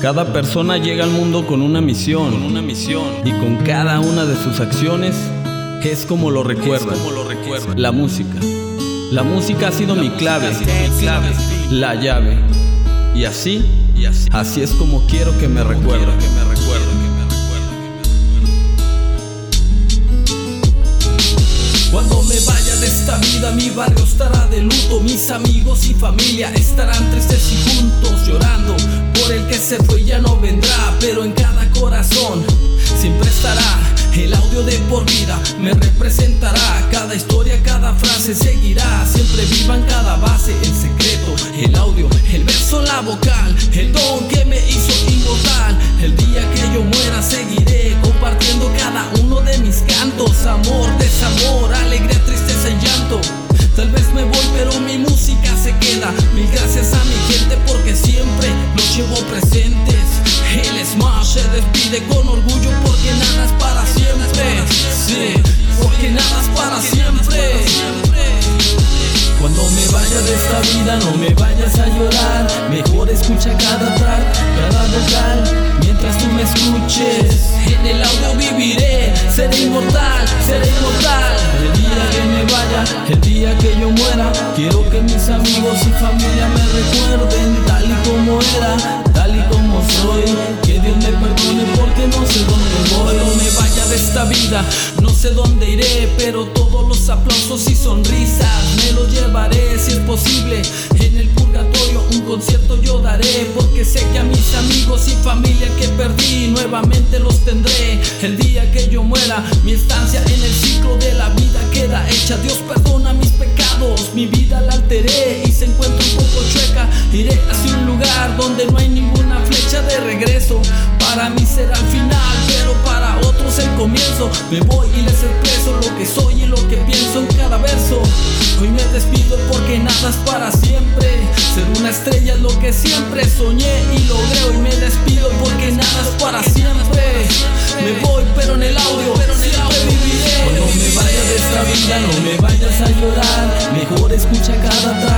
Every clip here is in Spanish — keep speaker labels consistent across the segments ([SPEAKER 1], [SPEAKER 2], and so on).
[SPEAKER 1] Cada persona llega al mundo con una misión, con una misión, y con cada una de sus acciones es como lo recuerda. La música. La música ha sido mi clave, mi clave, la llave. Y así, y así, así es como quiero que me recuerden.
[SPEAKER 2] Cuando me vaya de esta vida, mi barrio estará de luto. Mis amigos y familia estarán tristes y juntos llorando el que se fue ya no vendrá, pero en cada corazón siempre estará. El audio de por vida me representará. Cada historia, cada frase seguirá. Siempre viva en cada base el secreto, el audio, el verso, la vocal, llevo presentes. El Smash se despide con orgullo porque nada es para siempre. Sí, porque nada es para siempre. Cuando me vaya de esta vida no me vayas a llorar Mejor escucha cada track, cada vocal Mientras tú me escuches En el audio viviré, seré inmortal, seré inmortal el día que yo muera Quiero que mis amigos y familia me recuerden Tal y como era, tal y como soy Que Dios me perdone porque no sé dónde voy No me vaya de esta vida, no sé dónde iré Pero todos los aplausos y sonrisas me los llevo si es posible. En el purgatorio un concierto yo daré, porque sé que a mis amigos y familia que perdí nuevamente los tendré. El día que yo muera, mi estancia en el ciclo de la vida donde no hay ninguna flecha de regreso. Para mí será el final, pero para otros el comienzo. Me voy y les expreso lo que soy y lo que pienso en cada verso. Hoy me despido porque nada es para siempre. Ser una estrella es lo que siempre soñé y logré. Hoy me despido porque nada es para siempre. Me voy, pero en el audio, pero en el audio viviré. Cuando me vaya de esta vida, no me vayas a llorar. Mejor escucha cada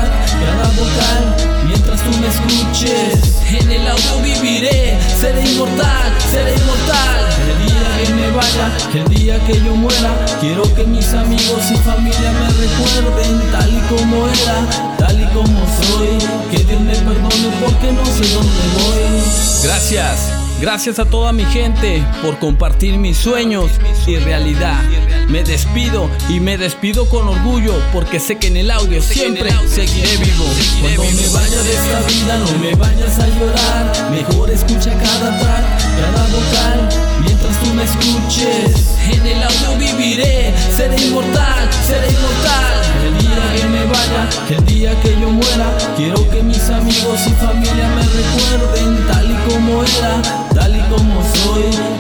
[SPEAKER 2] seré inmortal. El día que me vaya, el día que yo muera, quiero que mis amigos y familia me recuerden tal y como era, tal y como soy. Que Dios me perdone porque no sé dónde voy.
[SPEAKER 1] Gracias. Gracias a toda mi gente por compartir mis sueños y realidad. Me despido y me despido con orgullo porque sé que en el audio siempre seguiré vivo.
[SPEAKER 2] Cuando me vaya de esta vida no me vayas a llorar. Mejor escucha cada track, cada vocal. Mientras tú me escuches, en el audio viviré. Seré inmortal, seré inmortal. El día que me vaya, el día que yo muera, quiero que mis amigos y familia me recuerden tal y como era tal y como soy.